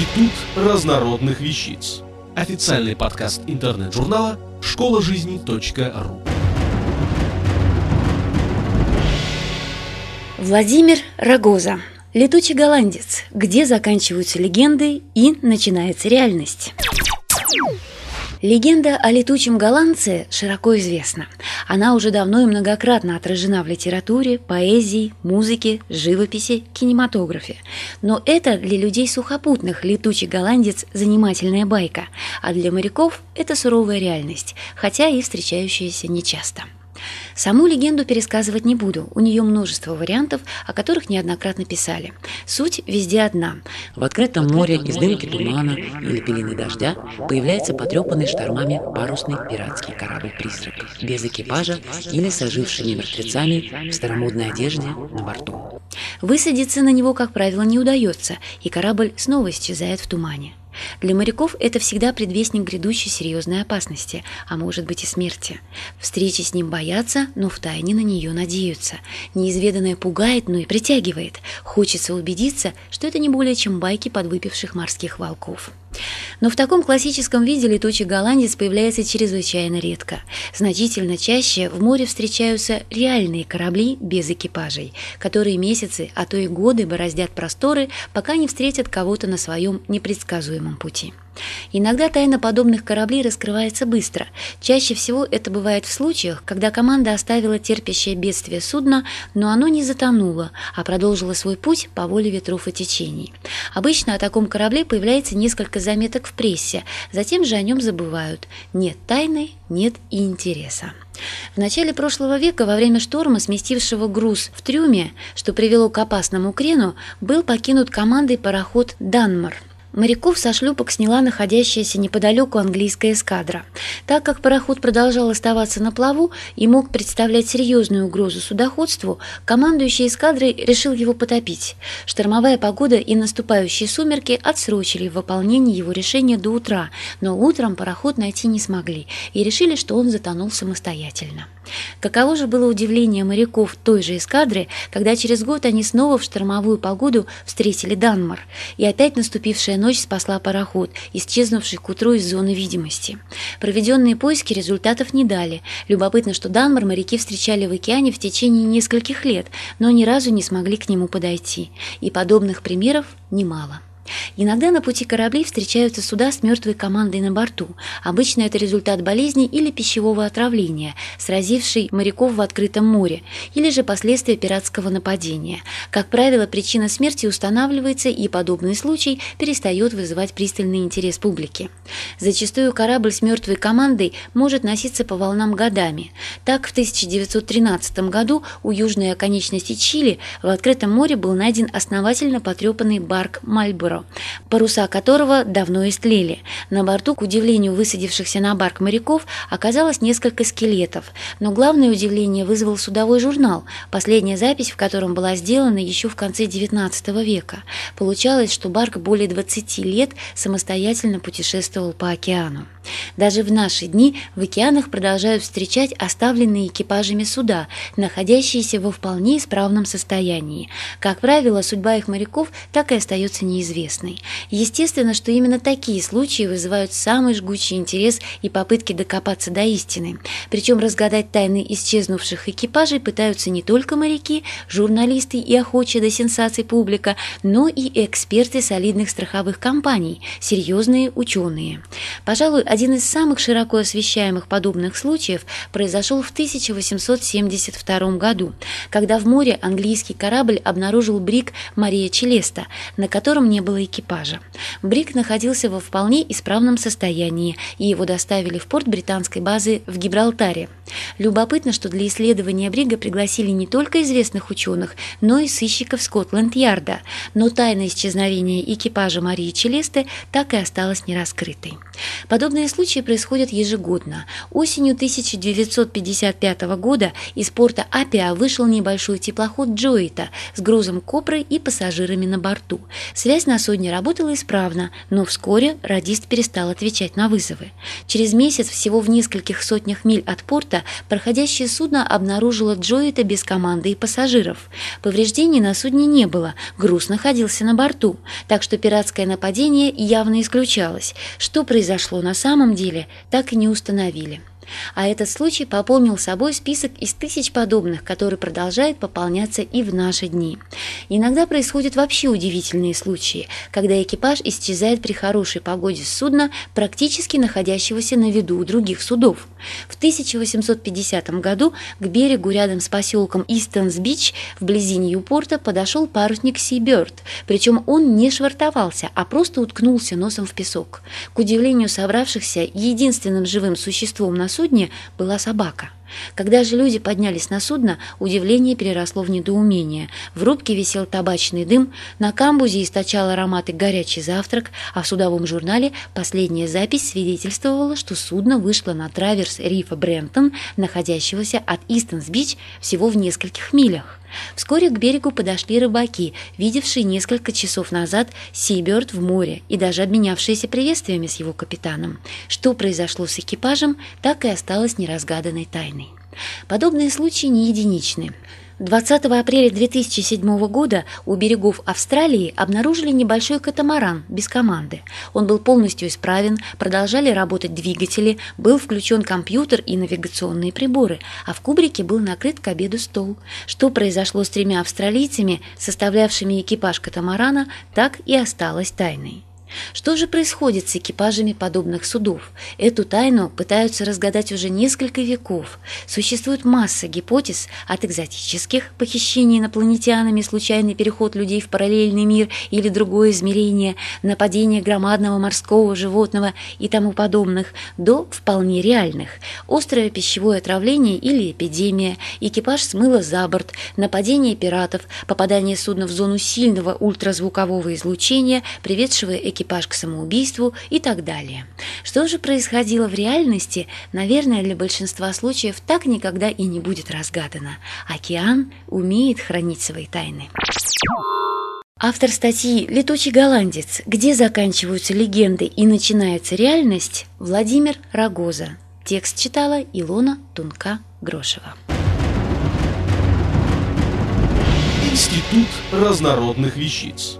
Институт разнородных вещиц. Официальный подкаст интернет-журнала школа жизни.ру. Владимир Рогоза. Летучий голландец. Где заканчиваются легенды и начинается реальность. Легенда о летучем голландце широко известна. Она уже давно и многократно отражена в литературе, поэзии, музыке, живописи, кинематографе. Но это для людей сухопутных летучий голландец – занимательная байка, а для моряков – это суровая реальность, хотя и встречающаяся нечасто. Саму легенду пересказывать не буду, у нее множество вариантов, о которых неоднократно писали. Суть везде одна. В открытом море из дымки тумана или пелены дождя появляется потрепанный штормами парусный пиратский корабль-призрак, без экипажа или с ожившими мертвецами в старомодной одежде на борту. Высадиться на него, как правило, не удается, и корабль снова исчезает в тумане. Для моряков это всегда предвестник грядущей серьезной опасности, а может быть и смерти. Встречи с ним боятся, но втайне на нее надеются. Неизведанное пугает, но и притягивает. Хочется убедиться, что это не более чем байки подвыпивших морских волков. Но в таком классическом виде летучий голландец появляется чрезвычайно редко. Значительно чаще в море встречаются реальные корабли без экипажей, которые месяцы, а то и годы бороздят просторы, пока не встретят кого-то на своем непредсказуемом пути. Иногда тайна подобных кораблей раскрывается быстро. Чаще всего это бывает в случаях, когда команда оставила терпящее бедствие судно, но оно не затонуло, а продолжило свой путь по воле ветров и течений. Обычно о таком корабле появляется несколько заметок в прессе, затем же о нем забывают. Нет тайны, нет и интереса. В начале прошлого века во время шторма, сместившего груз в трюме, что привело к опасному крену, был покинут командой пароход «Данмар», Моряков со шлюпок сняла находящаяся неподалеку английская эскадра. Так как пароход продолжал оставаться на плаву и мог представлять серьезную угрозу судоходству, командующий эскадрой решил его потопить. Штормовая погода и наступающие сумерки отсрочили выполнение его решения до утра, но утром пароход найти не смогли и решили, что он затонул самостоятельно. Каково же было удивление моряков той же эскадры, когда через год они снова в штормовую погоду встретили Данмар, и опять наступившая ночь спасла пароход, исчезнувший к утру из зоны видимости. Проведенные поиски результатов не дали. Любопытно, что Данмар моряки встречали в океане в течение нескольких лет, но ни разу не смогли к нему подойти. И подобных примеров немало. Иногда на пути кораблей встречаются суда с мертвой командой на борту. Обычно это результат болезни или пищевого отравления, сразившей моряков в открытом море, или же последствия пиратского нападения. Как правило, причина смерти устанавливается, и подобный случай перестает вызывать пристальный интерес публики. Зачастую корабль с мертвой командой может носиться по волнам годами. Так, в 1913 году у южной оконечности Чили в открытом море был найден основательно потрепанный барк «Мальборо», паруса которого давно истлели. На борту, к удивлению высадившихся на барк моряков, оказалось несколько скелетов, но главное удивление вызвал судовой журнал, последняя запись в котором была сделана еще в конце XIX века. Получалось, что барк более 20 лет самостоятельно путешествовал по океану. Даже в наши дни в океанах продолжают встречать оставленные экипажами суда, находящиеся во вполне исправном состоянии. Как правило, судьба их моряков так и остается неизвестной. Естественно, что именно такие случаи вызывают самый жгучий интерес и попытки докопаться до истины. Причем разгадать тайны исчезнувших экипажей пытаются не только моряки, журналисты и охочие до сенсаций публика, но и эксперты солидных страховых компаний, серьезные ученые. Пожалуй, один из самых широко освещаемых подобных случаев произошел в 1872 году, когда в море английский корабль обнаружил брик Мария Челеста, на котором не было экипажа. Брик находился во вполне исправном состоянии, и его доставили в порт британской базы в Гибралтаре. Любопытно, что для исследования брига пригласили не только известных ученых, но и сыщиков Скотланд-Ярда, но тайна исчезновения экипажа Марии Челесты так и осталась нераскрытой. Подобные случаи происходят ежегодно. Осенью 1955 года из порта Апиа вышел небольшой теплоход Джоита с грузом копры и пассажирами на борту. Связь на судне работало исправно, но вскоре радист перестал отвечать на вызовы. Через месяц, всего в нескольких сотнях миль от порта, проходящее судно обнаружило Джоэта без команды и пассажиров. Повреждений на судне не было, груз находился на борту, так что пиратское нападение явно исключалось. Что произошло на самом деле, так и не установили. А этот случай пополнил собой список из тысяч подобных, который продолжает пополняться и в наши дни. Иногда происходят вообще удивительные случаи, когда экипаж исчезает при хорошей погоде с судна, практически находящегося на виду у других судов. В 1850 году к берегу рядом с поселком Истонс-Бич вблизи Ньюпорта подошел парусник Сиберт, причем он не швартовался, а просто уткнулся носом в песок. К удивлению собравшихся, единственным живым существом на судне судне была собака. Когда же люди поднялись на судно, удивление переросло в недоумение. В рубке висел табачный дым, на камбузе источал ароматы горячий завтрак, а в судовом журнале последняя запись свидетельствовала, что судно вышло на траверс рифа Брентон, находящегося от Истонс-Бич всего в нескольких милях. Вскоре к берегу подошли рыбаки, видевшие несколько часов назад Сиберт в море и даже обменявшиеся приветствиями с его капитаном. Что произошло с экипажем, так и осталось неразгаданной тайной. Подобные случаи не единичны. 20 апреля 2007 года у берегов Австралии обнаружили небольшой катамаран без команды. Он был полностью исправен, продолжали работать двигатели, был включен компьютер и навигационные приборы, а в кубрике был накрыт к обеду стол. Что произошло с тремя австралийцами, составлявшими экипаж катамарана, так и осталось тайной. Что же происходит с экипажами подобных судов? Эту тайну пытаются разгадать уже несколько веков. Существует масса гипотез от экзотических похищений инопланетянами, случайный переход людей в параллельный мир или другое измерение, нападение громадного морского животного и тому подобных, до вполне реальных. Острое пищевое отравление или эпидемия, экипаж смыло за борт, нападение пиратов, попадание судна в зону сильного ультразвукового излучения, приведшего экипаж экипаж к самоубийству и так далее. Что же происходило в реальности, наверное, для большинства случаев так никогда и не будет разгадано. Океан умеет хранить свои тайны. Автор статьи «Летучий голландец. Где заканчиваются легенды и начинается реальность» Владимир Рогоза. Текст читала Илона Тунка-Грошева. Институт разнородных вещиц